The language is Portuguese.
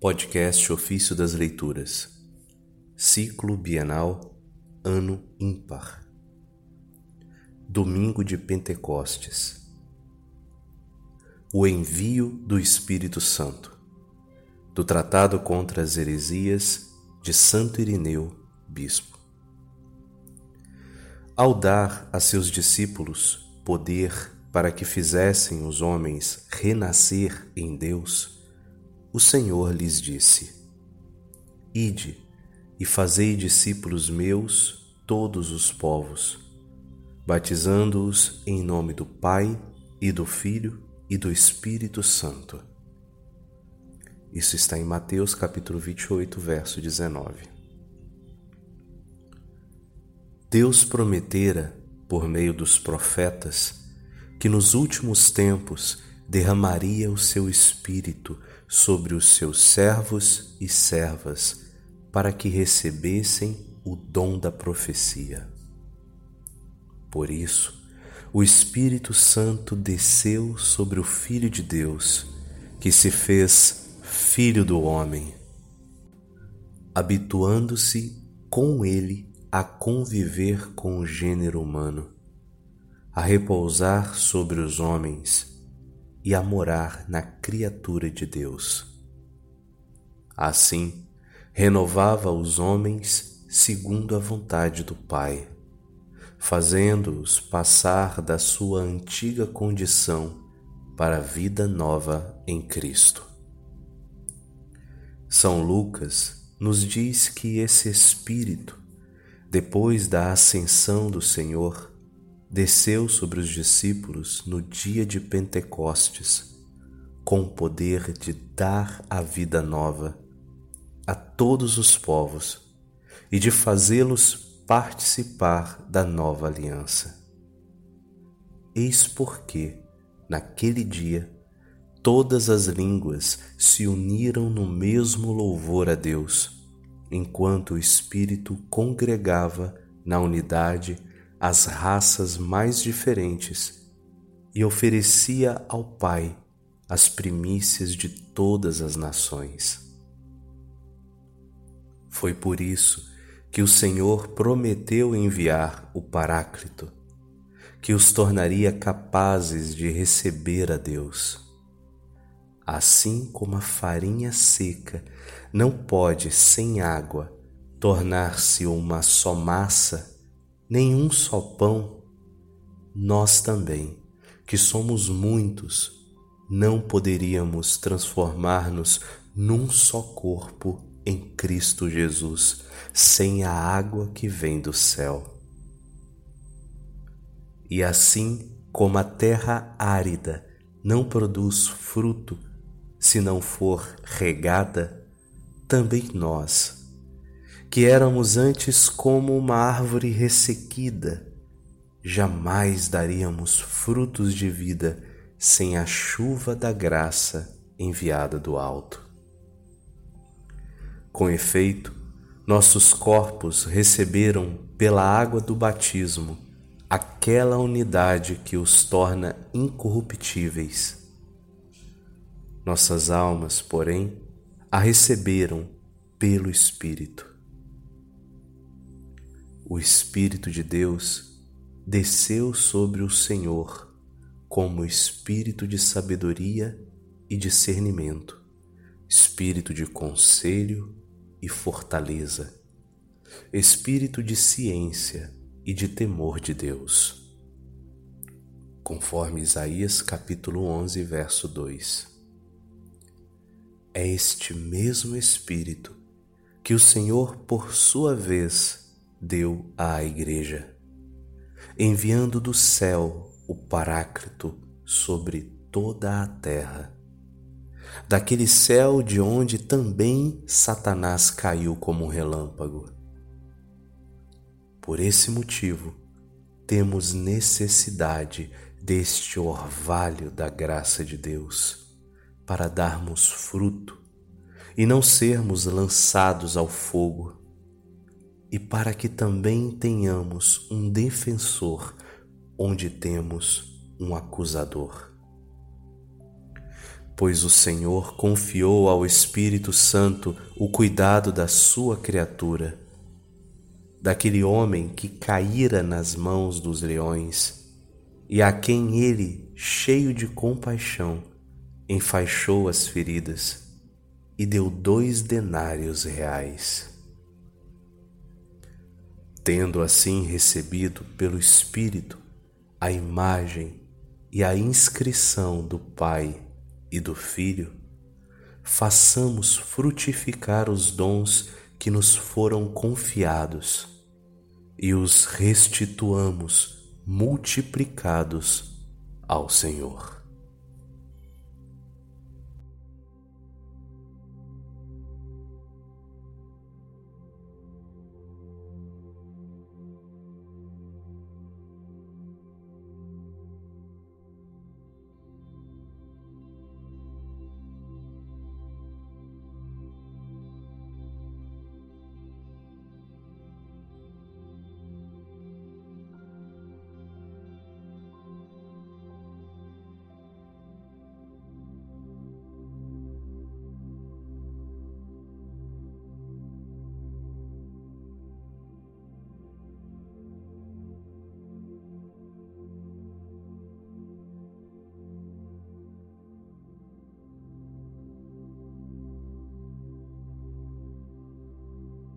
Podcast Ofício das Leituras, Ciclo Bienal, Ano Ímpar. Domingo de Pentecostes. O envio do Espírito Santo. Do Tratado contra as Heresias de Santo Irineu, Bispo. Ao dar a seus discípulos poder para que fizessem os homens renascer em Deus, o Senhor lhes disse: Ide e fazei discípulos meus todos os povos, batizando-os em nome do Pai e do Filho e do Espírito Santo. Isso está em Mateus capítulo 28, verso 19. Deus prometera, por meio dos profetas, que nos últimos tempos derramaria o seu Espírito sobre os seus servos e servas, para que recebessem o dom da profecia. Por isso, o Espírito Santo desceu sobre o Filho de Deus, que se fez Filho do homem, habituando-se com ele a conviver com o gênero humano, a repousar sobre os homens e a morar na criatura de Deus. Assim, renovava os homens segundo a vontade do Pai, fazendo-os passar da sua antiga condição para a vida nova em Cristo. São Lucas nos diz que esse Espírito, depois da ascensão do Senhor, desceu sobre os discípulos no dia de Pentecostes, com o poder de dar a vida nova a todos os povos e de fazê-los participar da nova aliança. Eis porque, naquele dia, todas as línguas se uniram no mesmo louvor a Deus, enquanto o Espírito congregava na unidade as raças mais diferentes e oferecia ao Pai as primícias de todas as nações. Foi por isso que o Senhor prometeu enviar o Paráclito, que os tornaria capazes de receber a Deus. Assim como a farinha seca não pode, sem água, tornar-se uma só massa, nenhum só pão, nós também, que somos muitos, não poderíamos transformar-nos num só corpo em Cristo Jesus, sem a água que vem do céu. E assim como a terra árida não produz fruto se não for regada, também nós, que éramos antes como uma árvore ressequida, jamais daríamos frutos de vida sem a chuva da graça enviada do alto. Com efeito, nossos corpos receberam pela água do batismo aquela unidade que os torna incorruptíveis. Nossas almas, porém, a receberam pelo Espírito o Espírito de Deus desceu sobre o Senhor como espírito de sabedoria e discernimento, espírito de conselho e fortaleza, espírito de ciência e de temor de Deus. Conforme Isaías capítulo 11, verso 2. É este mesmo espírito que o Senhor, por sua vez, deu à Igreja, enviando do céu o Paráclito sobre toda a terra. Daquele céu de onde também Satanás caiu como um relâmpago. Por esse motivo, temos necessidade deste orvalho da graça de Deus para darmos fruto e não sermos lançados ao fogo e para que também tenhamos um defensor onde temos um acusador. pois o Senhor confiou ao Espírito Santo o cuidado da sua criatura, daquele homem que caíra nas mãos dos leões e a quem ele, cheio de compaixão, enfaixou as feridas e deu dois denários reais. Tendo assim recebido pelo Espírito a imagem e a inscrição do Pai e do Filho, façamos frutificar os dons que nos foram confiados e os restituamos multiplicados ao Senhor.